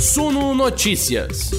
Suno Notícias.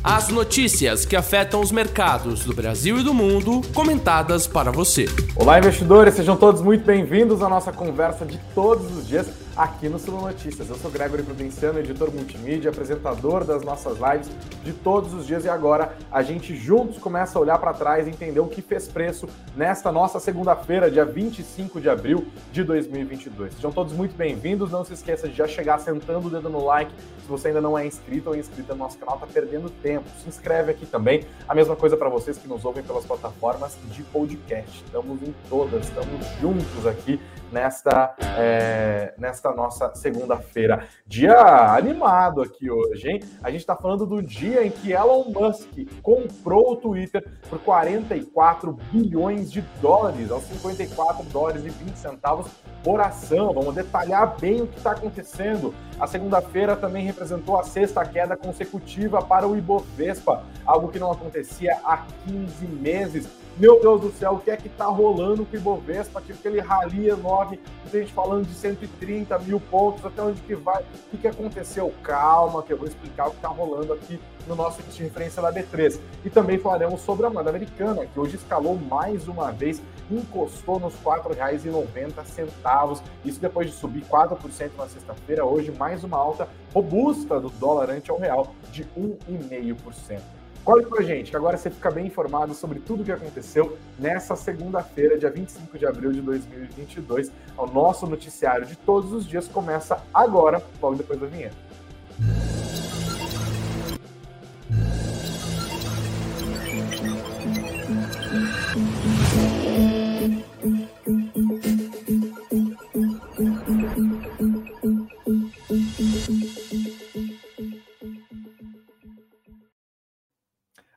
As notícias que afetam os mercados do Brasil e do mundo, comentadas para você. Olá, investidores, sejam todos muito bem-vindos à nossa conversa de todos os dias aqui no Sul Notícias. Eu sou Gregory Prudenciano, editor multimídia, apresentador das nossas lives de todos os dias e agora a gente juntos começa a olhar para trás e entender o que fez preço nesta nossa segunda-feira, dia 25 de abril de 2022. Sejam todos muito bem-vindos, não se esqueça de já chegar sentando o dedo no like. Se você ainda não é inscrito ou inscrita no nosso canal, tá perdendo tempo. Se inscreve aqui também. A mesma coisa para vocês que nos ouvem pelas plataformas de podcast. Estamos em todas, estamos juntos aqui nesta, é, nesta nossa segunda-feira. Dia animado aqui hoje, hein? A gente está falando do dia em que Elon Musk comprou o Twitter por 44 bilhões de dólares, aos 54 dólares e 20 centavos por ação. Vamos detalhar bem o que está acontecendo. A segunda-feira também representou a sexta queda consecutiva para o Ibovespa, algo que não acontecia há 15 meses. Meu Deus do céu, o que é que tá rolando com o Ibovespa? Que aquele rally enorme, gente falando de 130 mil pontos, até onde que vai? O que, que aconteceu? Calma, que eu vou explicar o que tá rolando aqui no nosso índice de referência da B3. E também falaremos sobre a moeda americana, que hoje escalou mais uma vez, encostou nos R$ 4,90. Isso depois de subir 4% na sexta-feira, hoje mais uma alta robusta do dólar ante ao real de 1,5%. Colhe com a gente, que agora você fica bem informado sobre tudo o que aconteceu nessa segunda-feira, dia 25 de abril de 2022. O nosso noticiário de todos os dias começa agora, logo depois da vinheta.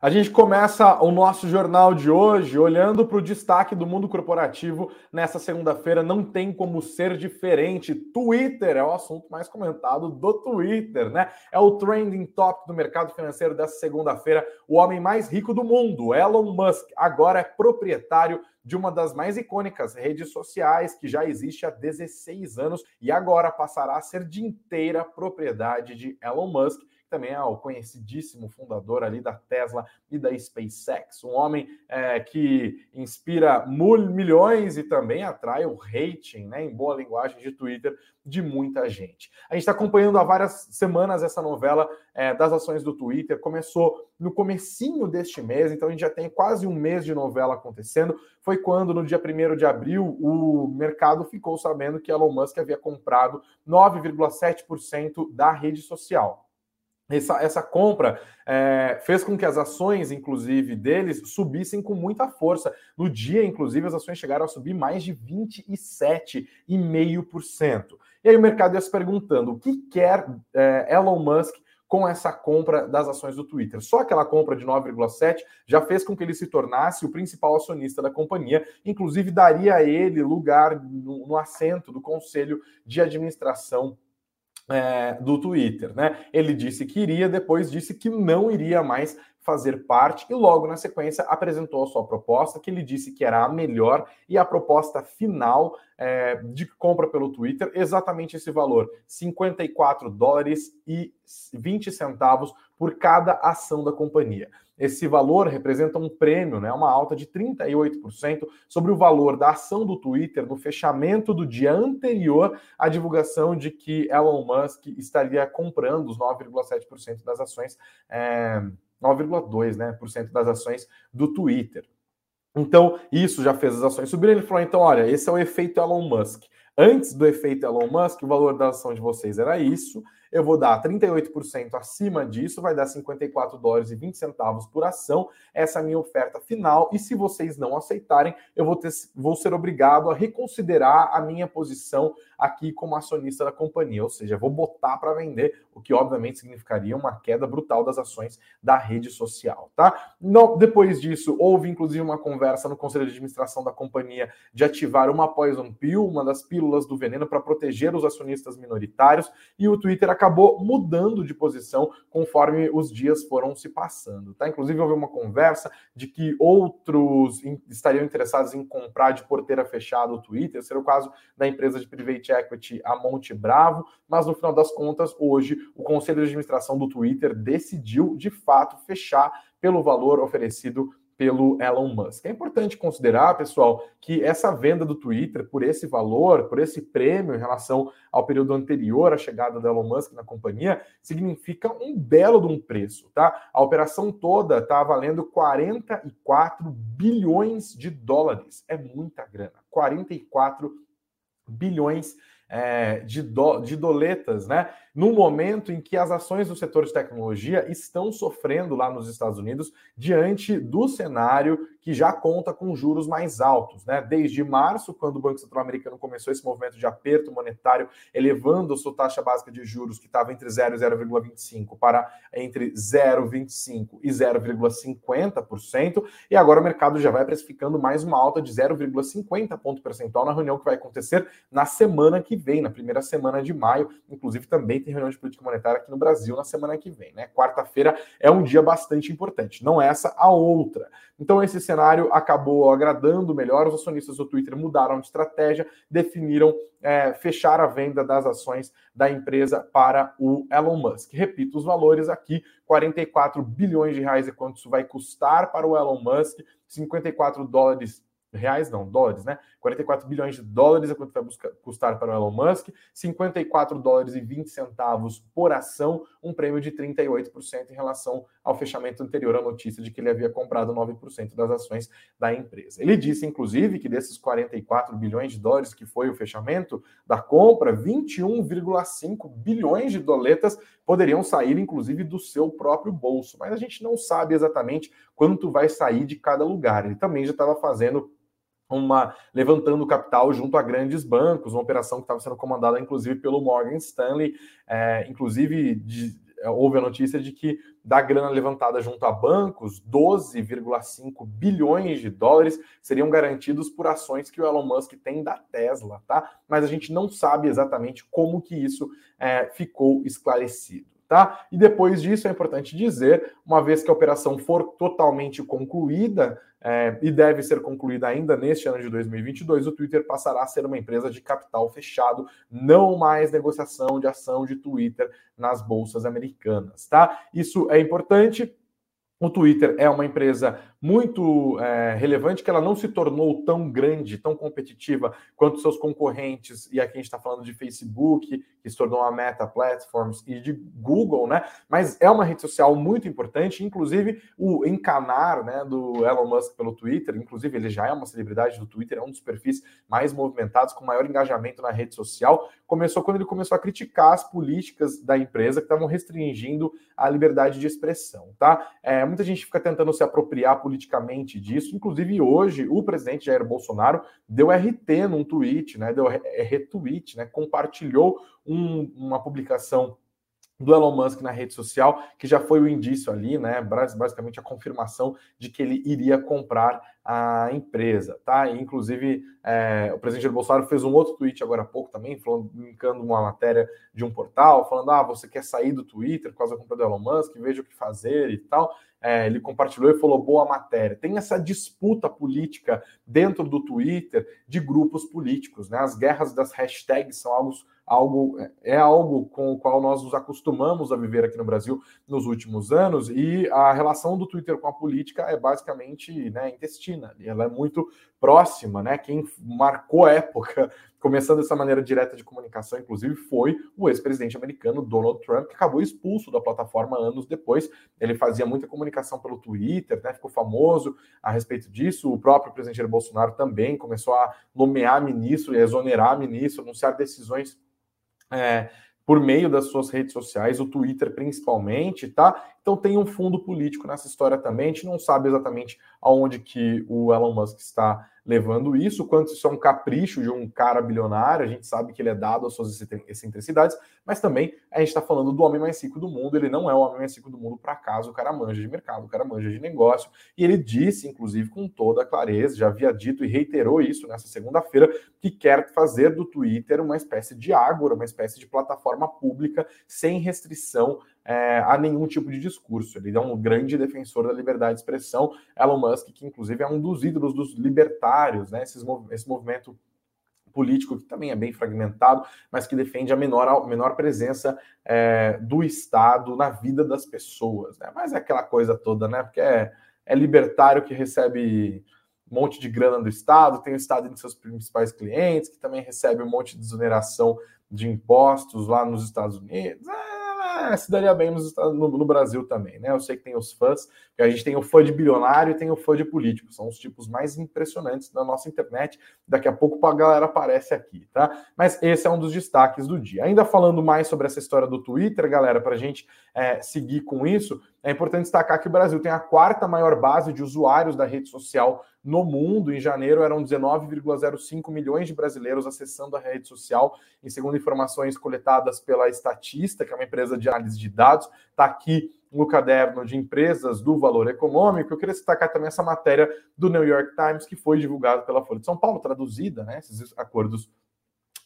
A gente começa o nosso jornal de hoje olhando para o destaque do mundo corporativo nessa segunda-feira. Não tem como ser diferente. Twitter é o assunto mais comentado do Twitter, né? É o trending top do mercado financeiro dessa segunda-feira. O homem mais rico do mundo, Elon Musk, agora é proprietário de uma das mais icônicas redes sociais que já existe há 16 anos e agora passará a ser de inteira propriedade de Elon Musk também é o conhecidíssimo fundador ali da Tesla e da SpaceX. Um homem é, que inspira milhões e também atrai o rating, né, em boa linguagem de Twitter, de muita gente. A gente está acompanhando há várias semanas essa novela é, das ações do Twitter. Começou no comecinho deste mês, então a gente já tem quase um mês de novela acontecendo. Foi quando, no dia 1 de abril, o mercado ficou sabendo que Elon Musk havia comprado 9,7% da rede social. Essa, essa compra é, fez com que as ações, inclusive, deles subissem com muita força. No dia, inclusive, as ações chegaram a subir mais de 27,5%. E aí o mercado ia se perguntando o que quer é, Elon Musk com essa compra das ações do Twitter. Só aquela compra de 9,7 já fez com que ele se tornasse o principal acionista da companhia, inclusive daria a ele lugar no, no assento do conselho de administração é, do Twitter, né? Ele disse que iria, depois disse que não iria mais fazer parte e logo na sequência apresentou a sua proposta, que ele disse que era a melhor e a proposta final é, de compra pelo Twitter, exatamente esse valor, 54 dólares e 20 centavos por cada ação da companhia. Esse valor representa um prêmio, né, uma alta de 38% sobre o valor da ação do Twitter no fechamento do dia anterior à divulgação de que Elon Musk estaria comprando os 9,7% das ações, é, 9,2% né, por cento das ações do Twitter. Então, isso já fez as ações subirem. Ele falou: então, olha, esse é o efeito Elon Musk. Antes do efeito Elon Musk, o valor da ação de vocês era isso eu vou dar 38% acima disso, vai dar 54 dólares e 20 centavos por ação. Essa é a minha oferta final. E se vocês não aceitarem, eu vou, ter, vou ser obrigado a reconsiderar a minha posição aqui como acionista da companhia. Ou seja, vou botar para vender, o que obviamente significaria uma queda brutal das ações da rede social, tá? Não, depois disso, houve inclusive uma conversa no conselho de administração da companhia de ativar uma poison pill, uma das pílulas do veneno para proteger os acionistas minoritários, e o Twitter acabou mudando de posição conforme os dias foram se passando. Tá? Inclusive, houve uma conversa de que outros estariam interessados em comprar de porteira fechada o Twitter, seria o caso da empresa de private equity, a Monte Bravo, mas no final das contas, hoje, o conselho de administração do Twitter decidiu, de fato, fechar pelo valor oferecido pelo Elon Musk. É importante considerar, pessoal, que essa venda do Twitter por esse valor, por esse prêmio em relação ao período anterior à chegada do Elon Musk na companhia, significa um belo de um preço, tá? A operação toda está valendo 44 bilhões de dólares. É muita grana. 44 bilhões é, de, do, de doletas, né? No momento em que as ações do setor de tecnologia estão sofrendo lá nos Estados Unidos diante do cenário que já conta com juros mais altos, né? Desde março, quando o Banco Central Americano começou esse movimento de aperto monetário, elevando sua taxa básica de juros, que estava entre 0 e 0,25 para entre 0,25 e 0,50%, e agora o mercado já vai precificando mais uma alta de 0,50 ponto percentual na reunião que vai acontecer na semana que vem, na primeira semana de maio, inclusive também tem reunião de política monetária aqui no Brasil na semana que vem, né? Quarta-feira é um dia bastante importante, não essa, a outra. Então, esse cenário acabou agradando melhor, os acionistas do Twitter mudaram de estratégia, definiram é, fechar a venda das ações da empresa para o Elon Musk. Repito os valores aqui: 44 bilhões de reais é quanto isso vai custar para o Elon Musk, 54 dólares reais não, dólares, né? 44 bilhões de dólares é quanto vai buscar, custar para o Elon Musk, 54 dólares e 20 centavos por ação, um prêmio de 38% em relação ao fechamento anterior à notícia de que ele havia comprado 9% das ações da empresa. Ele disse, inclusive, que desses 44 bilhões de dólares que foi o fechamento da compra, 21,5 bilhões de doletas poderiam sair, inclusive, do seu próprio bolso. Mas a gente não sabe exatamente quanto vai sair de cada lugar. Ele também já estava fazendo uma levantando capital junto a grandes bancos, uma operação que estava sendo comandada inclusive pelo Morgan Stanley, é, inclusive de, houve a notícia de que da grana levantada junto a bancos, 12,5 bilhões de dólares seriam garantidos por ações que o Elon Musk tem da Tesla, tá? Mas a gente não sabe exatamente como que isso é, ficou esclarecido. Tá? E depois disso é importante dizer, uma vez que a operação for totalmente concluída, é, e deve ser concluída ainda neste ano de 2022, o Twitter passará a ser uma empresa de capital fechado, não mais negociação de ação de Twitter nas bolsas americanas, tá? Isso é importante. O Twitter é uma empresa muito é, relevante que ela não se tornou tão grande, tão competitiva quanto seus concorrentes, e aqui a gente está falando de Facebook, que se tornou a Meta Platforms, e de Google, né? Mas é uma rede social muito importante, inclusive o encanar né, do Elon Musk pelo Twitter, inclusive ele já é uma celebridade do Twitter, é um dos perfis mais movimentados, com maior engajamento na rede social, começou quando ele começou a criticar as políticas da empresa que estavam restringindo a liberdade de expressão, tá? É, muita gente fica tentando se apropriar politicamente disso. Inclusive, hoje, o presidente Jair Bolsonaro deu RT num tweet, né? Deu retweet, né? Compartilhou um, uma publicação do Elon Musk na rede social, que já foi o indício ali, né? Basicamente a confirmação de que ele iria comprar a empresa, tá? E, inclusive, é, o presidente Bolsonaro fez um outro tweet agora há pouco também, falando, linkando uma matéria de um portal, falando: ah, você quer sair do Twitter por causa da compra do Elon Musk, veja o que fazer e tal. É, ele compartilhou e falou boa matéria. Tem essa disputa política dentro do Twitter de grupos políticos, né? As guerras das hashtags são algo algo é algo com o qual nós nos acostumamos a viver aqui no Brasil nos últimos anos e a relação do Twitter com a política é basicamente né, intestina, ela é muito próxima, né? Quem marcou época começando dessa maneira direta de comunicação, inclusive, foi o ex-presidente americano Donald Trump, que acabou expulso da plataforma anos depois. Ele fazia muita comunicação pelo Twitter, né? ficou famoso a respeito disso. O próprio presidente Bolsonaro também começou a nomear ministro e exonerar ministro, anunciar decisões é, por meio das suas redes sociais, o Twitter principalmente, tá? Então tem um fundo político nessa história também. A gente não sabe exatamente aonde que o Elon Musk está levando isso, quanto isso é um capricho de um cara bilionário, a gente sabe que ele é dado às suas excentricidades, mas também a gente está falando do homem mais rico do mundo, ele não é o homem mais rico do mundo para acaso, o cara manja de mercado, o cara manja de negócio, e ele disse, inclusive, com toda a clareza, já havia dito e reiterou isso nessa segunda-feira, que quer fazer do Twitter uma espécie de ágora, uma espécie de plataforma pública sem restrição é, a nenhum tipo de discurso. Ele é um grande defensor da liberdade de expressão. Elon Musk, que inclusive é um dos ídolos dos libertários, né? Esses, esse movimento político que também é bem fragmentado, mas que defende a menor, menor presença é, do Estado na vida das pessoas. Né? Mas é aquela coisa toda, né? Porque é, é libertário que recebe um monte de grana do Estado, tem o Estado entre seus principais clientes, que também recebe um monte de desoneração de impostos lá nos Estados Unidos. É, ah, se daria bem no, no, Brasil também, né? Eu sei que tem os fãs, que a gente tem o fã de bilionário e tem o fã de político, são os tipos mais impressionantes da nossa internet. Daqui a pouco a galera aparece aqui, tá? Mas esse é um dos destaques do dia. Ainda falando mais sobre essa história do Twitter, galera, para a gente é, seguir com isso, é importante destacar que o Brasil tem a quarta maior base de usuários da rede social no mundo. Em janeiro, eram 19,05 milhões de brasileiros acessando a rede social, em segundo informações coletadas pela Estatista, que é uma empresa de análise de dados. Está aqui no caderno de empresas do valor econômico. Eu queria destacar também essa matéria do New York Times, que foi divulgada pela Folha de São Paulo, traduzida, né? Esses acordos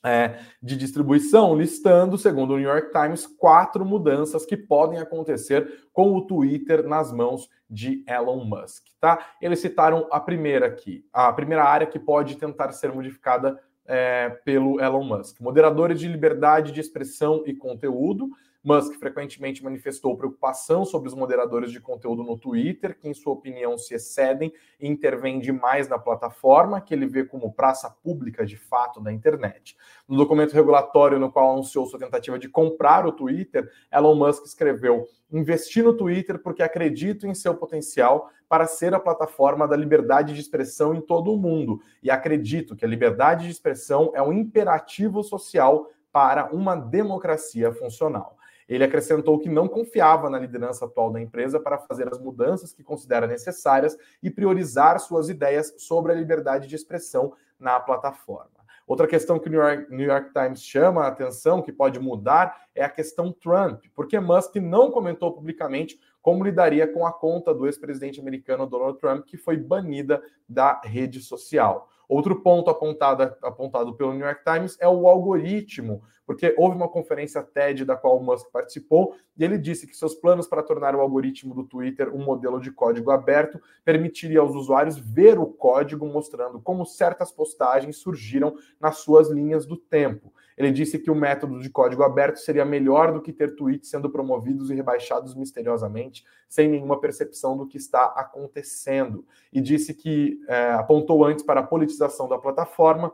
é, de distribuição, listando, segundo o New York Times, quatro mudanças que podem acontecer com o Twitter nas mãos de Elon Musk. Tá? Eles citaram a primeira aqui, a primeira área que pode tentar ser modificada é, pelo Elon Musk. Moderadores de liberdade de expressão e conteúdo, Musk frequentemente manifestou preocupação sobre os moderadores de conteúdo no Twitter, que, em sua opinião, se excedem e intervêm demais na plataforma, que ele vê como praça pública de fato da internet. No documento regulatório no qual anunciou sua tentativa de comprar o Twitter, Elon Musk escreveu: Investi no Twitter porque acredito em seu potencial para ser a plataforma da liberdade de expressão em todo o mundo. E acredito que a liberdade de expressão é um imperativo social para uma democracia funcional. Ele acrescentou que não confiava na liderança atual da empresa para fazer as mudanças que considera necessárias e priorizar suas ideias sobre a liberdade de expressão na plataforma. Outra questão que o New York, New York, Times chama a atenção, que pode mudar, é a questão Trump, porque Musk não comentou publicamente como lidaria com a conta do ex-presidente americano Donald Trump, que foi banida da rede social. Outro ponto apontado, apontado pelo New York Times é o algoritmo, porque houve uma conferência TED da qual o Musk participou e ele disse que seus planos para tornar o algoritmo do Twitter um modelo de código aberto permitiria aos usuários ver o código mostrando como certas postagens surgiram nas suas linhas do tempo. Ele disse que o método de código aberto seria melhor do que ter tweets sendo promovidos e rebaixados misteriosamente, sem nenhuma percepção do que está acontecendo. E disse que é, apontou antes para a politização da plataforma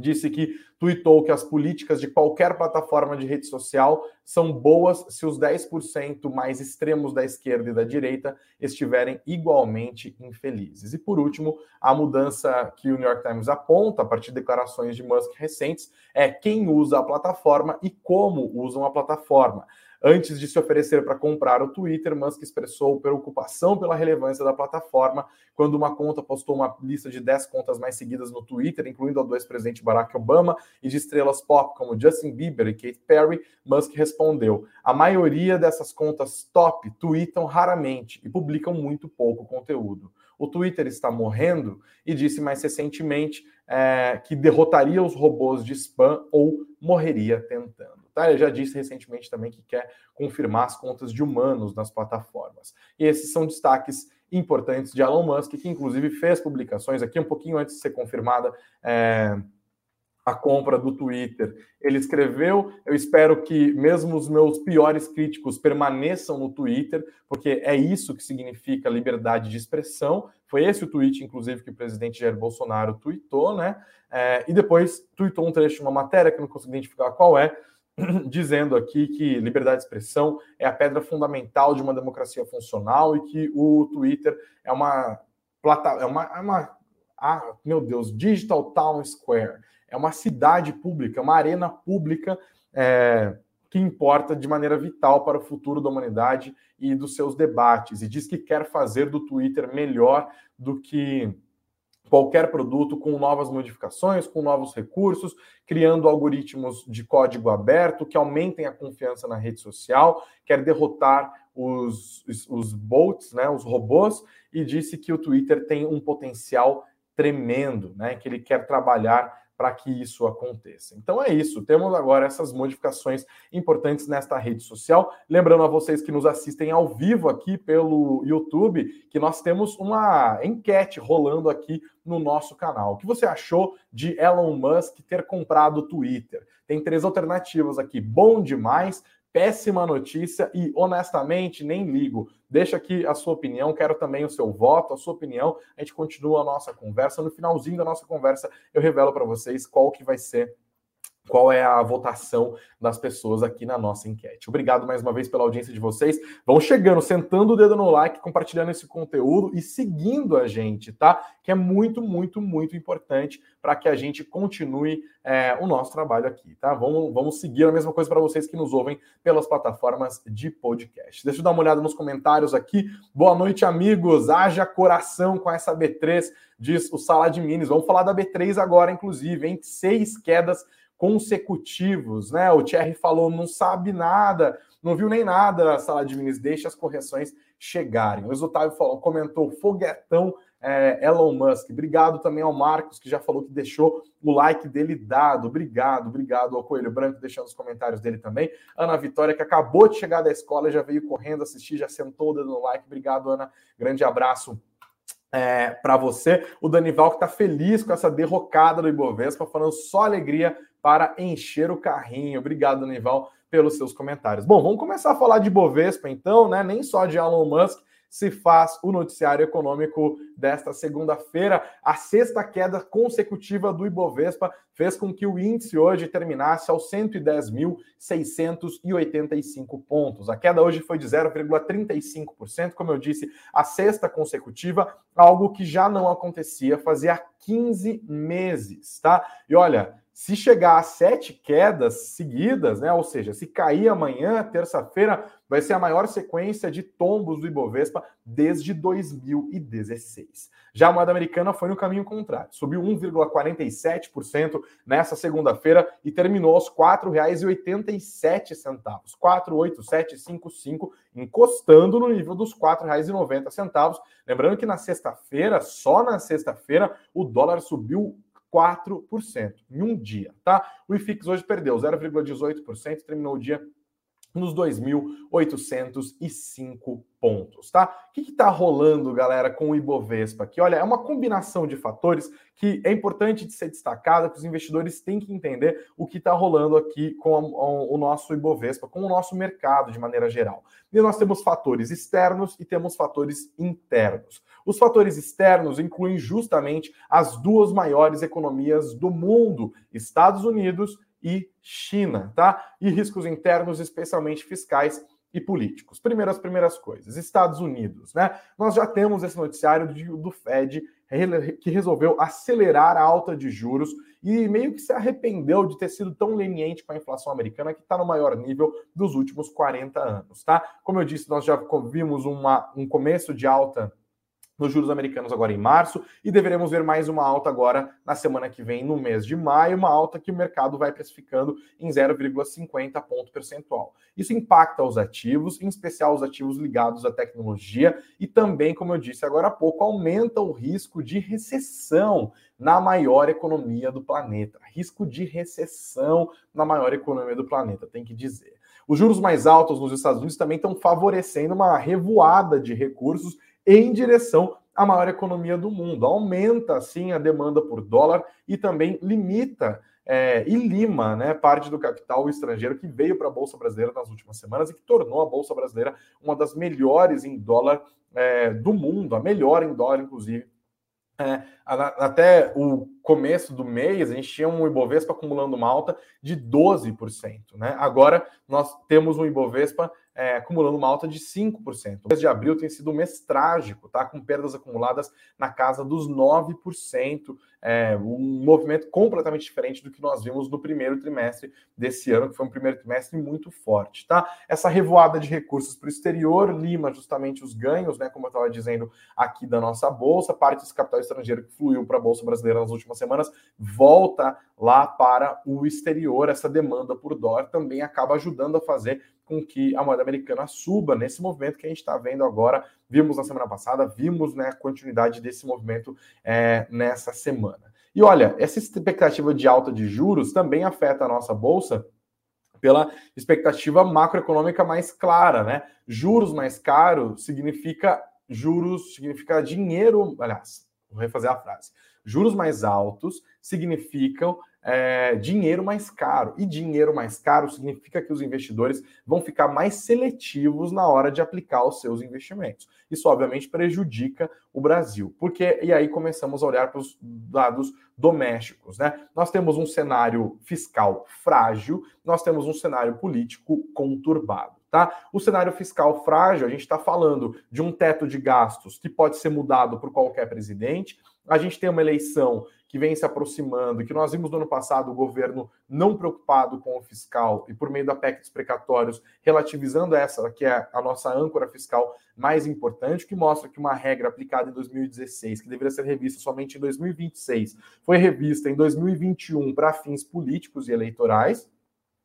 disse que tweetou que as políticas de qualquer plataforma de rede social são boas se os 10% mais extremos da esquerda e da direita estiverem igualmente infelizes. E por último, a mudança que o New York Times aponta a partir de declarações de Musk recentes é quem usa a plataforma e como usam a plataforma. Antes de se oferecer para comprar o Twitter, Musk expressou preocupação pela relevância da plataforma quando uma conta postou uma lista de 10 contas mais seguidas no Twitter, incluindo a do ex-presidente Barack Obama e de estrelas pop como Justin Bieber e Katy Perry. Musk respondeu: a maioria dessas contas top tweetam raramente e publicam muito pouco conteúdo. O Twitter está morrendo e disse mais recentemente é, que derrotaria os robôs de spam ou morreria tentando. Tá? Ele já disse recentemente também que quer confirmar as contas de humanos nas plataformas. E esses são destaques importantes de Elon Musk, que inclusive fez publicações aqui um pouquinho antes de ser confirmada. É, a compra do Twitter. Ele escreveu: Eu espero que mesmo os meus piores críticos permaneçam no Twitter, porque é isso que significa liberdade de expressão. Foi esse o tweet, inclusive, que o presidente Jair Bolsonaro tweetou, né? É, e depois tweetou um trecho de uma matéria que eu não consigo identificar qual é, dizendo aqui que liberdade de expressão é a pedra fundamental de uma democracia funcional e que o Twitter é uma plataforma, é uma, é uma ah, meu Deus, Digital Town Square, é uma cidade pública, uma arena pública é, que importa de maneira vital para o futuro da humanidade e dos seus debates, e diz que quer fazer do Twitter melhor do que qualquer produto com novas modificações, com novos recursos, criando algoritmos de código aberto que aumentem a confiança na rede social, quer derrotar os, os bots, né, os robôs, e disse que o Twitter tem um potencial tremendo, né, que ele quer trabalhar para que isso aconteça. Então é isso, temos agora essas modificações importantes nesta rede social. Lembrando a vocês que nos assistem ao vivo aqui pelo YouTube, que nós temos uma enquete rolando aqui no nosso canal. O que você achou de Elon Musk ter comprado o Twitter? Tem três alternativas aqui: bom demais, péssima notícia e honestamente nem ligo. Deixa aqui a sua opinião, quero também o seu voto, a sua opinião. A gente continua a nossa conversa. No finalzinho da nossa conversa, eu revelo para vocês qual que vai ser qual é a votação das pessoas aqui na nossa enquete. Obrigado mais uma vez pela audiência de vocês. Vão chegando, sentando o dedo no like, compartilhando esse conteúdo e seguindo a gente, tá? Que é muito, muito, muito importante para que a gente continue é, o nosso trabalho aqui, tá? Vamos, vamos seguir a mesma coisa para vocês que nos ouvem pelas plataformas de podcast. Deixa eu dar uma olhada nos comentários aqui. Boa noite, amigos. Haja coração com essa B3, diz o Sala de Minis. Vamos falar da B3 agora, inclusive, em seis quedas consecutivos, né? O Thierry falou, não sabe nada, não viu nem nada a sala de minis, deixa as correções chegarem. O Otávio falou, comentou, foguetão é, Elon Musk. Obrigado também ao Marcos, que já falou que deixou o like dele dado. Obrigado, obrigado ao Coelho Branco, deixando os comentários dele também. Ana Vitória, que acabou de chegar da escola, já veio correndo assistir, já sentou dando like. Obrigado, Ana. Grande abraço é, para você. O Danival que está feliz com essa derrocada do Ibovespa, falando só alegria para encher o carrinho. Obrigado, Danival, pelos seus comentários. Bom, vamos começar a falar de Bovespa, então, né? Nem só de Elon Musk se faz o noticiário econômico desta segunda-feira. A sexta queda consecutiva do Ibovespa fez com que o índice hoje terminasse aos 110.685 pontos. A queda hoje foi de 0,35%, como eu disse, a sexta consecutiva, algo que já não acontecia fazia 15 meses, tá? E olha, se chegar a sete quedas seguidas, né? Ou seja, se cair amanhã, terça-feira, vai ser a maior sequência de tombos do Ibovespa desde 2016. Já a moeda americana foi no caminho contrário, subiu 1,47% nessa segunda-feira e terminou aos R$ 4,87, 4,8755, encostando no nível dos R$ 4,90. Lembrando que na sexta-feira, só na sexta-feira, o dólar subiu 4% em um dia, tá? O IFIX hoje perdeu 0,18%, terminou o dia nos 2.805 pontos, tá? O que está rolando, galera, com o Ibovespa aqui? Olha, é uma combinação de fatores que é importante de ser destacada, que os investidores têm que entender o que está rolando aqui com o nosso Ibovespa, com o nosso mercado de maneira geral. E nós temos fatores externos e temos fatores internos. Os fatores externos incluem justamente as duas maiores economias do mundo, Estados Unidos e China, tá? E riscos internos, especialmente fiscais e políticos. Primeiro, as primeiras coisas. Estados Unidos, né? Nós já temos esse noticiário do Fed que resolveu acelerar a alta de juros e meio que se arrependeu de ter sido tão leniente com a inflação americana, que está no maior nível dos últimos 40 anos, tá? Como eu disse, nós já vimos uma, um começo de alta nos juros americanos agora em março e deveremos ver mais uma alta agora na semana que vem, no mês de maio, uma alta que o mercado vai precificando em 0,50 ponto percentual. Isso impacta os ativos, em especial os ativos ligados à tecnologia e também, como eu disse agora há pouco, aumenta o risco de recessão na maior economia do planeta. Risco de recessão na maior economia do planeta, tem que dizer. Os juros mais altos nos Estados Unidos também estão favorecendo uma revoada de recursos em direção à maior economia do mundo. Aumenta, assim, a demanda por dólar e também limita é, e lima né, parte do capital estrangeiro que veio para a Bolsa Brasileira nas últimas semanas e que tornou a Bolsa Brasileira uma das melhores em dólar é, do mundo, a melhor em dólar, inclusive. É, até o começo do mês, a gente tinha um Ibovespa acumulando uma alta de 12%. Né? Agora nós temos um Ibovespa é, acumulando uma alta de 5%. O mês de abril tem sido um mês trágico, tá? com perdas acumuladas na casa dos 9%, é, um movimento completamente diferente do que nós vimos no primeiro trimestre desse ano, que foi um primeiro trimestre muito forte. Tá? Essa revoada de recursos para o exterior lima justamente os ganhos, né, como eu estava dizendo aqui da nossa Bolsa, parte desse capital estrangeiro que fluiu para a Bolsa Brasileira nas últimas semanas, volta lá para o exterior. Essa demanda por dólar também acaba ajudando a fazer com que a moeda americana suba nesse movimento que a gente está vendo agora. Vimos na semana passada, vimos né, a continuidade desse movimento é, nessa semana. E olha, essa expectativa de alta de juros também afeta a nossa bolsa pela expectativa macroeconômica mais clara, né? Juros mais caros significa juros, significa dinheiro, aliás, vou refazer a frase. Juros mais altos significam é, dinheiro mais caro. E dinheiro mais caro significa que os investidores vão ficar mais seletivos na hora de aplicar os seus investimentos. Isso, obviamente, prejudica o Brasil. Porque, e aí começamos a olhar para os dados domésticos. Né? Nós temos um cenário fiscal frágil, nós temos um cenário político conturbado. Tá? O cenário fiscal frágil, a gente está falando de um teto de gastos que pode ser mudado por qualquer presidente. A gente tem uma eleição que vem se aproximando, que nós vimos no ano passado o governo não preocupado com o fiscal e por meio da PEC dos precatórios, relativizando essa, que é a nossa âncora fiscal mais importante, que mostra que uma regra aplicada em 2016, que deveria ser revista somente em 2026, foi revista em 2021 para fins políticos e eleitorais.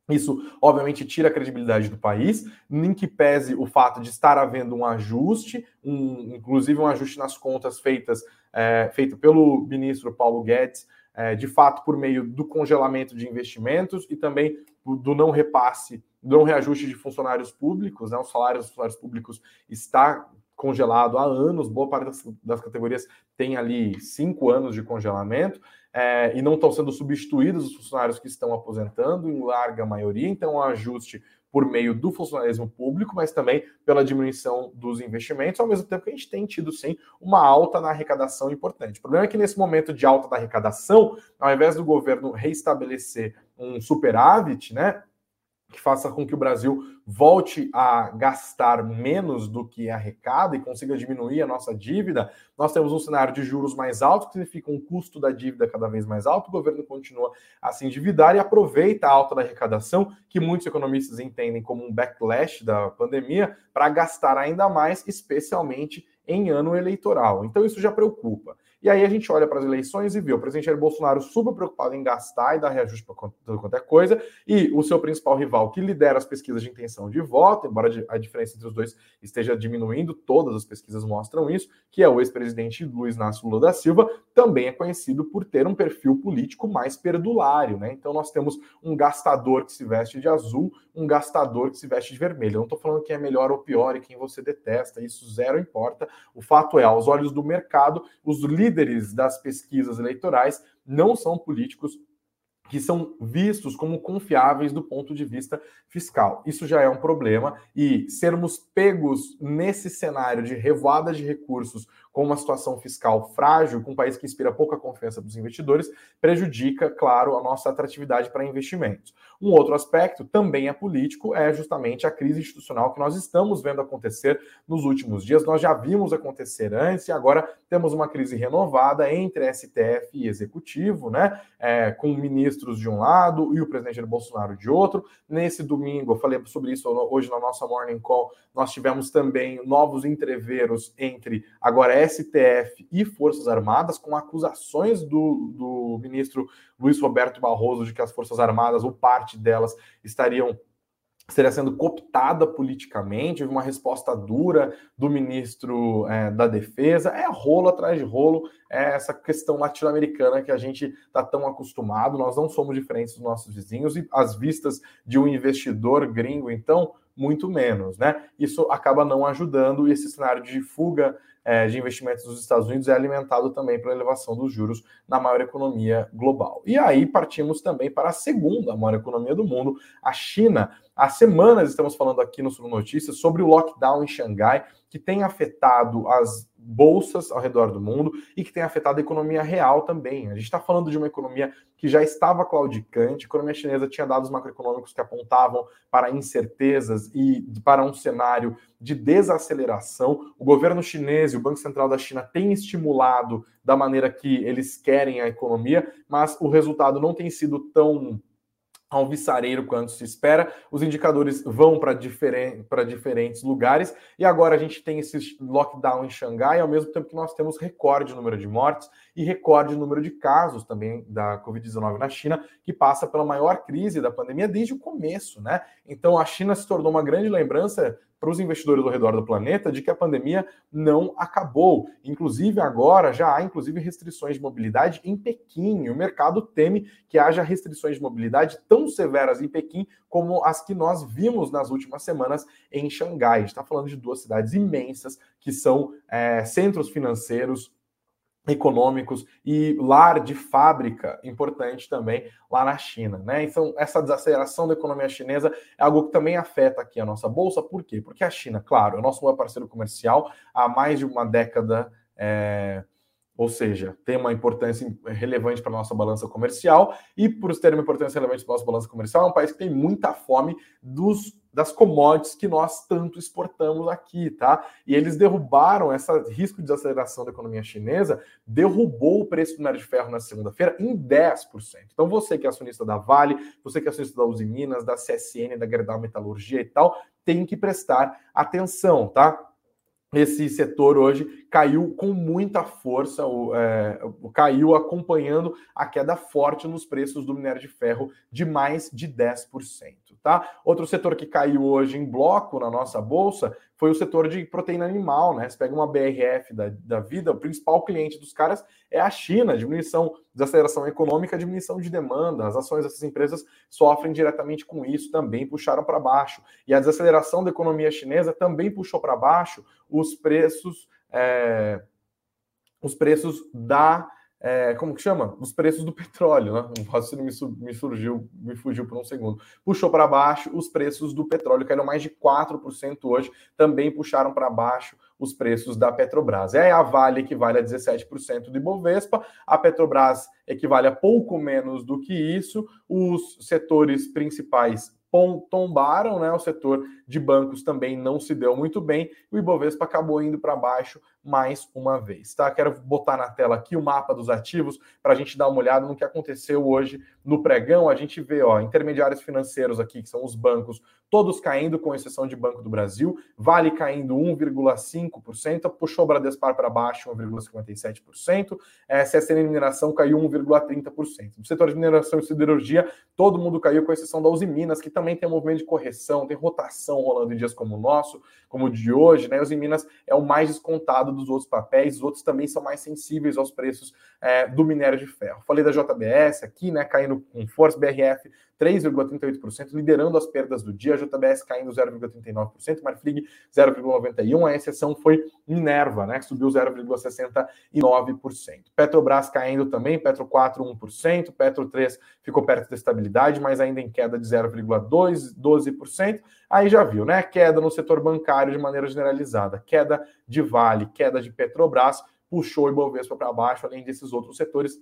Isso, obviamente, tira a credibilidade do país, nem que pese o fato de estar havendo um ajuste, um, inclusive um ajuste nas contas feitas é, feito pelo ministro Paulo Guedes, é, de fato por meio do congelamento de investimentos e também do não repasse, do não reajuste de funcionários públicos, né? Os salários dos funcionários públicos está congelado há anos, boa parte das, das categorias tem ali cinco anos de congelamento é, e não estão sendo substituídos os funcionários que estão aposentando, em larga maioria, então um ajuste por meio do funcionalismo público, mas também pela diminuição dos investimentos, ao mesmo tempo que a gente tem tido, sim, uma alta na arrecadação importante. O problema é que nesse momento de alta da arrecadação, ao invés do governo reestabelecer um superávit, né, que faça com que o Brasil volte a gastar menos do que arrecada e consiga diminuir a nossa dívida, nós temos um cenário de juros mais altos, que significa um custo da dívida cada vez mais alto, o governo continua a se endividar e aproveita a alta da arrecadação, que muitos economistas entendem como um backlash da pandemia, para gastar ainda mais, especialmente em ano eleitoral. Então isso já preocupa. E aí a gente olha para as eleições e vê o presidente Jair Bolsonaro super preocupado em gastar e dar reajuste para tudo quanto é coisa, e o seu principal rival, que lidera as pesquisas de intenção de voto, embora a diferença entre os dois esteja diminuindo, todas as pesquisas mostram isso, que é o ex-presidente Luiz Inácio Lula da Silva, também é conhecido por ter um perfil político mais perdulário, né? Então nós temos um gastador que se veste de azul, um gastador que se veste de vermelho. Eu não estou falando quem é melhor ou pior e quem você detesta, isso zero importa. O fato é, aos olhos do mercado, os líderes das pesquisas eleitorais não são políticos que são vistos como confiáveis do ponto de vista fiscal. Isso já é um problema e sermos pegos nesse cenário de revoada de recursos com uma situação fiscal frágil, com um país que inspira pouca confiança dos investidores, prejudica, claro, a nossa atratividade para investimentos. Um outro aspecto, também é político, é justamente a crise institucional que nós estamos vendo acontecer nos últimos dias. Nós já vimos acontecer antes e agora temos uma crise renovada entre STF e Executivo, né? É, com ministros de um lado e o presidente Jair Bolsonaro de outro. Nesse domingo, eu falei sobre isso hoje na nossa Morning Call, nós tivemos também novos entreveros entre agora STF e Forças Armadas, com acusações do, do ministro Luiz Roberto Barroso de que as Forças Armadas, ou parte delas, estariam estaria sendo cooptada politicamente, uma resposta dura do ministro é, da Defesa. É rolo atrás de rolo, é essa questão latino-americana que a gente está tão acostumado. Nós não somos diferentes dos nossos vizinhos e as vistas de um investidor gringo, então, muito menos, né? Isso acaba não ajudando e esse cenário de fuga é, de investimentos dos Estados Unidos é alimentado também pela elevação dos juros na maior economia global. E aí partimos também para a segunda maior economia do mundo, a China. Há semanas estamos falando aqui no Sul Notícias sobre o lockdown em Xangai, que tem afetado as bolsas ao redor do mundo e que tem afetado a economia real também. A gente está falando de uma economia que já estava claudicante, a economia chinesa tinha dados macroeconômicos que apontavam para incertezas e para um cenário de desaceleração. O governo chinês e o Banco Central da China têm estimulado da maneira que eles querem a economia, mas o resultado não tem sido tão alvissareiro quanto se espera. Os indicadores vão para diferen diferentes lugares e agora a gente tem esse lockdown em Xangai, ao mesmo tempo que nós temos recorde número de mortes e recorde número de casos também da Covid-19 na China, que passa pela maior crise da pandemia desde o começo, né? Então a China se tornou uma grande lembrança para os investidores ao redor do planeta de que a pandemia não acabou. Inclusive, agora já há inclusive restrições de mobilidade em Pequim. O mercado teme que haja restrições de mobilidade tão severas em Pequim como as que nós vimos nas últimas semanas em Xangai. Está falando de duas cidades imensas que são é, centros financeiros econômicos e lar de fábrica importante também lá na China, né? Então, essa desaceleração da economia chinesa é algo que também afeta aqui a nossa bolsa, por quê? Porque a China, claro, é o nosso maior parceiro comercial há mais de uma década, é, ou seja, tem uma importância relevante para a nossa balança comercial, e por ter uma importância relevante para a nossa balança comercial, é um país que tem muita fome dos das commodities que nós tanto exportamos aqui, tá? E eles derrubaram esse risco de desaceleração da economia chinesa, derrubou o preço do minério de ferro na segunda-feira em 10%. Então você que é acionista da Vale, você que é acionista da Uzi Minas, da CSN, da Gerdau Metalurgia e tal, tem que prestar atenção, tá? esse setor hoje caiu com muita força, é, caiu acompanhando a queda forte nos preços do minério de ferro de mais de 10%. Tá? Outro setor que caiu hoje em bloco na nossa bolsa foi o setor de proteína animal, né? Você pega uma BRF da, da vida, o principal cliente dos caras é a China, diminuição, desaceleração econômica, diminuição de demanda. As ações dessas empresas sofrem diretamente com isso, também puxaram para baixo. E a desaceleração da economia chinesa também puxou para baixo os preços, é, os preços da é, como que chama? Os preços do petróleo, né? O raciocínio me, me surgiu, me fugiu por um segundo. Puxou para baixo os preços do petróleo, caíram mais de 4% hoje, também puxaram para baixo os preços da Petrobras. É a Vale equivale a 17% do Ibovespa, a Petrobras equivale a pouco menos do que isso. Os setores principais tombaram, né? O setor de bancos também não se deu muito bem. O Ibovespa acabou indo para baixo mais uma vez, tá? Quero botar na tela aqui o mapa dos ativos para a gente dar uma olhada no que aconteceu hoje no pregão. A gente vê, ó, intermediários financeiros aqui, que são os bancos, todos caindo, com exceção de Banco do Brasil. Vale caindo 1,5%, puxou o Bradespar para baixo 1,57%. É, CSN Mineração caiu 1,30%. No setor de mineração e siderurgia, todo mundo caiu, com exceção da Uzi Minas, que também tem um movimento de correção, tem rotação rolando em dias como o nosso, como o de hoje, né? Uzi Minas é o mais descontado dos outros papéis, os outros também são mais sensíveis aos preços é, do minério de ferro. Falei da JBS aqui, né, caindo com força, BRF 3,38%, liderando as perdas do dia, JBS caindo 0,39%, Marfrig 0,91%, a exceção foi Minerva, né, que subiu 0,69%. Petrobras caindo também, Petro 4, 1%, Petro 3 ficou perto da estabilidade, mas ainda em queda de 0,2%, 12%. Aí já viu, né, queda no setor bancário de maneira generalizada, queda de Vale, queda de Petrobras, puxou o Ibovespa para baixo, além desses outros setores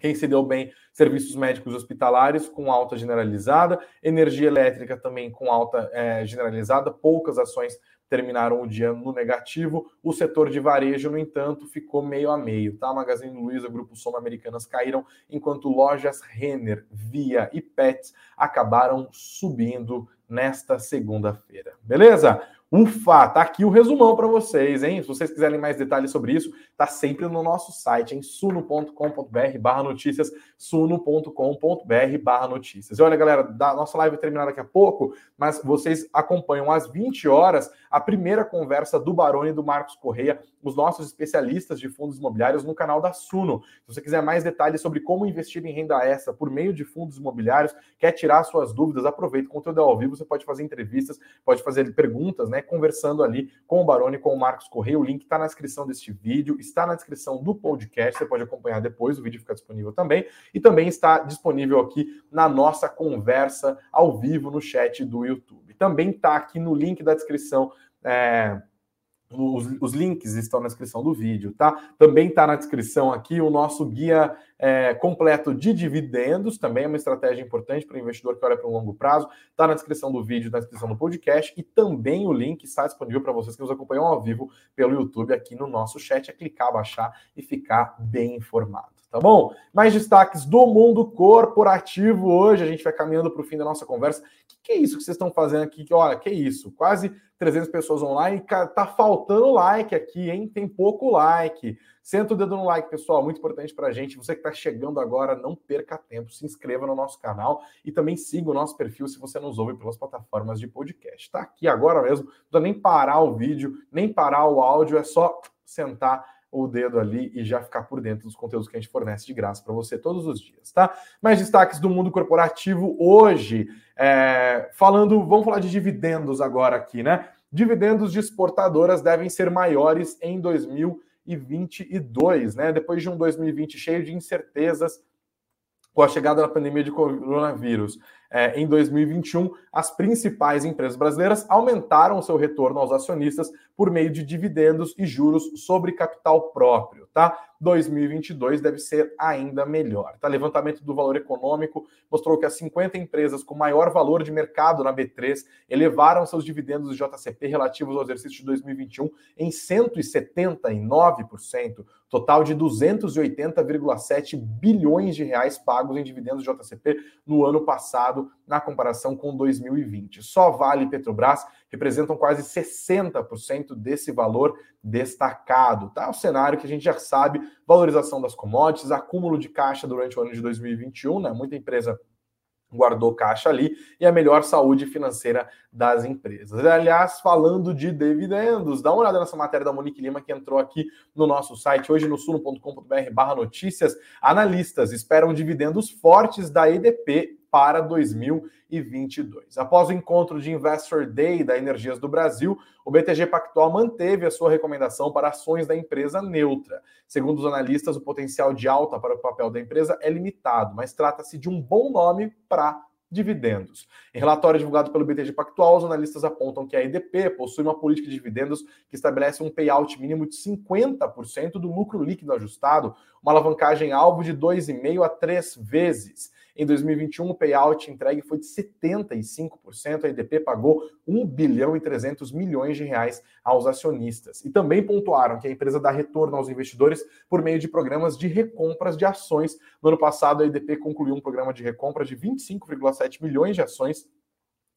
quem se deu bem, serviços médicos hospitalares com alta generalizada, energia elétrica também com alta é, generalizada, poucas ações terminaram o dia no negativo. O setor de varejo, no entanto, ficou meio a meio, tá? Magazine Luiza, Grupo Soma Americanas caíram, enquanto lojas Renner, Via e Pets acabaram subindo nesta segunda-feira. Beleza? Ufa, tá aqui o resumão para vocês, hein? Se vocês quiserem mais detalhes sobre isso, tá sempre no nosso site, em suno.com.br barra notícias, suno.com.br barra notícias. E olha, galera, da nossa live vai terminar daqui a pouco, mas vocês acompanham às 20 horas a primeira conversa do Barone e do Marcos Correia, os nossos especialistas de fundos imobiliários no canal da Suno. Se você quiser mais detalhes sobre como investir em renda extra por meio de fundos imobiliários, quer tirar suas dúvidas, aproveita o conteúdo ao vivo, você pode fazer entrevistas, pode fazer perguntas, né? Né? Conversando ali com o Baroni, com o Marcos Correia. O link está na descrição deste vídeo, está na descrição do podcast. Você pode acompanhar depois, o vídeo fica disponível também. E também está disponível aqui na nossa conversa ao vivo no chat do YouTube. Também está aqui no link da descrição. É os, os, links estão na descrição do vídeo, tá? Também está na descrição aqui o nosso guia é, completo de dividendos, também é uma estratégia importante para o investidor que olha para um longo prazo. Está na descrição do vídeo, na descrição do podcast e também o link está disponível para vocês que nos acompanham ao vivo pelo YouTube aqui no nosso chat. É clicar, baixar e ficar bem informado tá bom? Mais destaques do mundo corporativo hoje. A gente vai caminhando para o fim da nossa conversa. Que, que, é isso que vocês estão fazendo aqui? Olha, que isso? Quase 300 pessoas online. Tá faltando like aqui, hein? Tem pouco like. Senta o dedo no like, pessoal. Muito importante para a gente. Você que está chegando agora, não perca tempo. Se inscreva no nosso canal e também siga o nosso perfil se você nos ouve pelas plataformas de podcast. Está aqui agora mesmo. Não precisa nem parar o vídeo, nem parar o áudio. É só sentar o dedo ali e já ficar por dentro dos conteúdos que a gente fornece de graça para você todos os dias, tá? Mais destaques do mundo corporativo hoje, é, falando, vamos falar de dividendos agora aqui, né? Dividendos de exportadoras devem ser maiores em 2022, né? Depois de um 2020 cheio de incertezas com a chegada da pandemia de coronavírus é, em 2021, as principais empresas brasileiras aumentaram o seu retorno aos acionistas por meio de dividendos e juros sobre capital próprio, tá? 2022 deve ser ainda melhor. Tá? Levantamento do valor econômico mostrou que as 50 empresas com maior valor de mercado na B3 elevaram seus dividendos de JCP relativos ao exercício de 2021 em 179%, total de 280,7 bilhões de reais pagos em dividendos de JCP no ano passado, na comparação com 2020. Só Vale e Petrobras representam quase 60% desse valor destacado. Tá? O cenário que a gente já sabe, valorização das commodities, acúmulo de caixa durante o ano de 2021, né? Muita empresa guardou caixa ali e a melhor saúde financeira das empresas. Aliás, falando de dividendos, dá uma olhada nessa matéria da Monique Lima que entrou aqui no nosso site hoje no suno.com.br barra notícias. Analistas esperam dividendos fortes da EDP para 2022. Após o encontro de Investor Day da Energias do Brasil, o BTG Pactual manteve a sua recomendação para ações da empresa neutra. Segundo os analistas, o potencial de alta para o papel da empresa é limitado, mas trata-se de um bom nome para dividendos. Em relatório divulgado pelo BTG Pactual, os analistas apontam que a EDP possui uma política de dividendos que estabelece um payout mínimo de 50% do lucro líquido ajustado, uma alavancagem alvo de 2,5 a 3 vezes. Em 2021, o payout entregue foi de 75%. A EDP pagou 1 bilhão e 300 milhões de reais aos acionistas. E também pontuaram que a empresa dá retorno aos investidores por meio de programas de recompras de ações. No ano passado, a EDP concluiu um programa de recompra de 25,7 milhões de ações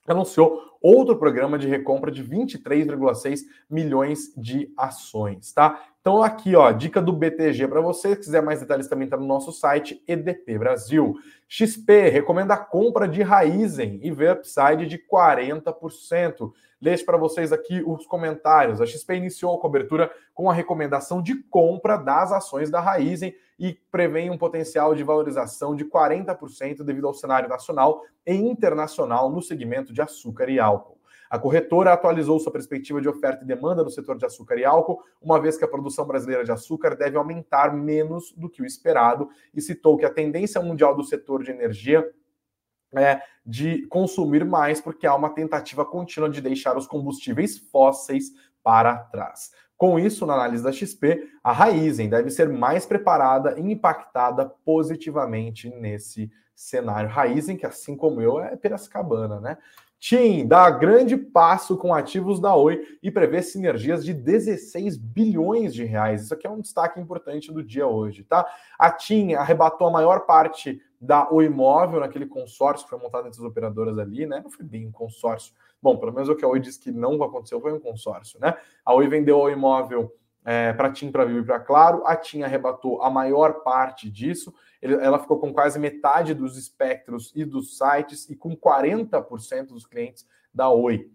anunciou outro programa de recompra de 23,6 milhões de ações, tá? Então aqui, ó, dica do BTG para você, se quiser mais detalhes também está no nosso site EDP Brasil. XP recomenda a compra de Raizen e vê upside de 40%. Deixe para vocês aqui os comentários. A XP iniciou a cobertura com a recomendação de compra das ações da Raizen e prevê um potencial de valorização de 40% devido ao cenário nacional e internacional no segmento de açúcar e álcool. A corretora atualizou sua perspectiva de oferta e demanda no setor de açúcar e álcool, uma vez que a produção brasileira de açúcar deve aumentar menos do que o esperado, e citou que a tendência mundial do setor de energia é de consumir mais, porque há uma tentativa contínua de deixar os combustíveis fósseis para trás. Com isso, na análise da XP, a Raizen deve ser mais preparada e impactada positivamente nesse cenário. Raizen, que assim como eu, é Piracicabana, né? TIM dá grande passo com ativos da Oi e prevê sinergias de 16 bilhões de reais. Isso aqui é um destaque importante do dia hoje, tá? A TIM arrebatou a maior parte da Oi Móvel naquele consórcio que foi montado entre as operadoras ali, né? Não foi bem um consórcio. Bom, pelo menos o que a Oi disse que não aconteceu foi um consórcio, né? A Oi vendeu a Oi Móvel é, para TIM, para Vivo e para Claro. A TIM arrebatou a maior parte disso. Ela ficou com quase metade dos espectros e dos sites e com 40% dos clientes da Oi.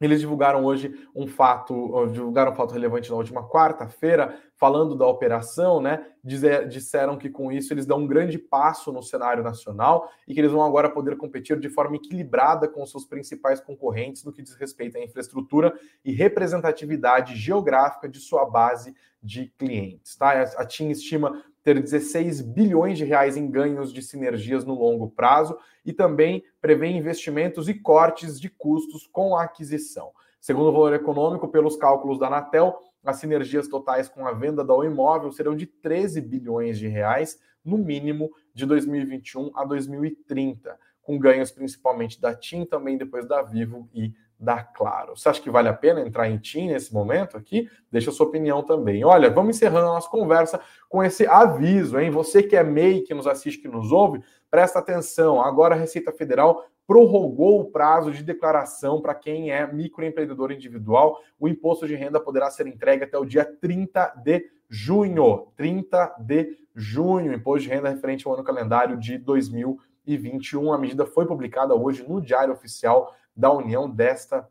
Eles divulgaram hoje um fato, divulgaram um fato relevante na última quarta-feira, falando da operação, né? Dizer, disseram que com isso eles dão um grande passo no cenário nacional e que eles vão agora poder competir de forma equilibrada com seus principais concorrentes no que diz respeito à infraestrutura e representatividade geográfica de sua base de clientes. Tá? A TIM estima ter 16 bilhões de reais em ganhos de sinergias no longo prazo e também prevê investimentos e cortes de custos com a aquisição. Segundo o valor econômico, pelos cálculos da Anatel, as sinergias totais com a venda da imóvel serão de 13 bilhões de reais, no mínimo de 2021 a 2030, com ganhos principalmente da TIM, também depois da Vivo e da Claro. Você acha que vale a pena entrar em TIM nesse momento aqui? Deixa a sua opinião também. Olha, vamos encerrando a nossa conversa com esse aviso, hein? Você que é MEI, que nos assiste, que nos ouve, presta atenção. Agora a Receita Federal prorrogou o prazo de declaração para quem é microempreendedor individual. O imposto de renda poderá ser entregue até o dia 30 de junho. 30 de junho, imposto de renda referente ao ano calendário de 2021. A medida foi publicada hoje no Diário Oficial da União desta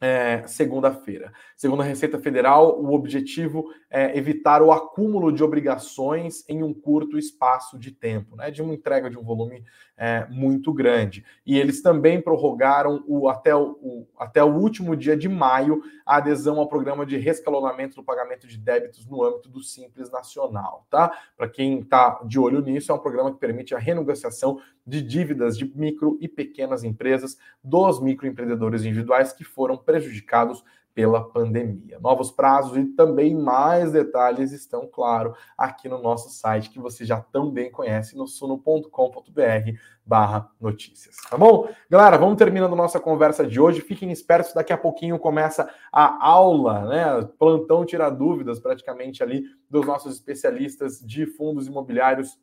é, segunda-feira. Segundo a Receita Federal, o objetivo é evitar o acúmulo de obrigações em um curto espaço de tempo, né, de uma entrega de um volume é, muito grande. E eles também prorrogaram o, até, o, o, até o último dia de maio a adesão ao programa de rescalonamento do pagamento de débitos no âmbito do Simples Nacional. Tá? Para quem está de olho nisso, é um programa que permite a renegociação de dívidas de micro e pequenas empresas dos microempreendedores individuais que foram prejudicados pela pandemia. Novos prazos e também mais detalhes estão, claro, aqui no nosso site que você já também conhece no suno.com.br barra notícias, tá bom? Galera, vamos terminando nossa conversa de hoje. Fiquem espertos, daqui a pouquinho começa a aula, né? Plantão tira dúvidas praticamente ali dos nossos especialistas de fundos imobiliários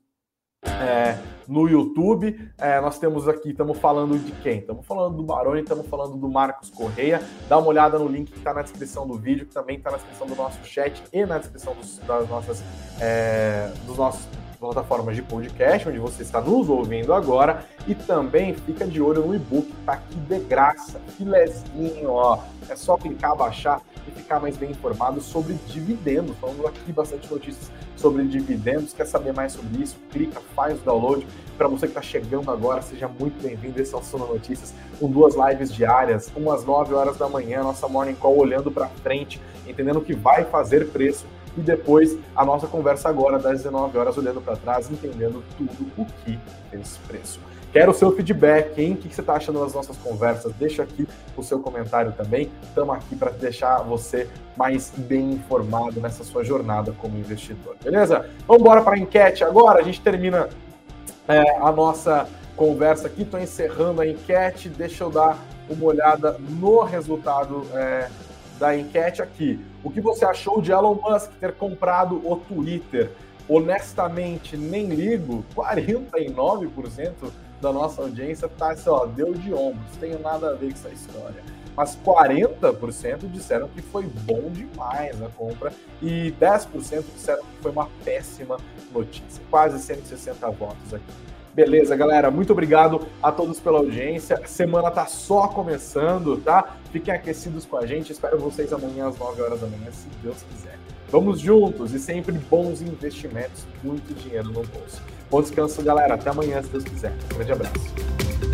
é, no YouTube. É, nós temos aqui, estamos falando de quem? Estamos falando do Baroni, estamos falando do Marcos Correia. Dá uma olhada no link que está na descrição do vídeo, que também está na descrição do nosso chat e na descrição dos, das nossas, é, dos nossos plataformas de podcast, onde você está nos ouvindo agora. E também fica de olho no e-book que está aqui de graça, filezinho, ó. É só clicar, baixar e ficar mais bem informado sobre dividendos. Falando aqui bastante notícias sobre dividendos. Quer saber mais sobre isso? Clica, faz o download. Para você que está chegando agora, seja muito bem-vindo. Esse é o Sono Notícias, com duas lives diárias, umas 9 horas da manhã, nossa morning call olhando para frente, entendendo o que vai fazer preço e depois a nossa conversa agora das 19 horas olhando para trás, entendendo tudo o que fez preço. Quero o seu feedback, hein? O que você está achando das nossas conversas? Deixa aqui o seu comentário também. Estamos aqui para deixar você mais bem informado nessa sua jornada como investidor, beleza? Vamos embora para a enquete agora. A gente termina é, a nossa conversa aqui. Estou encerrando a enquete. Deixa eu dar uma olhada no resultado é, da enquete aqui. O que você achou de Elon Musk ter comprado o Twitter? Honestamente, nem ligo. 49% da nossa audiência tá assim, ó, deu de ombros, tenho nada a ver com essa história. Mas 40% disseram que foi bom demais a compra e 10% disseram que foi uma péssima notícia. Quase 160 votos aqui. Beleza, galera. Muito obrigado a todos pela audiência. A semana tá só começando, tá? Fiquem aquecidos com a gente. Espero vocês amanhã às 9 horas da manhã, se Deus quiser. Vamos juntos e sempre bons investimentos, muito dinheiro no bolso. Bom descanso, galera. Até amanhã, se Deus quiser. Um grande abraço.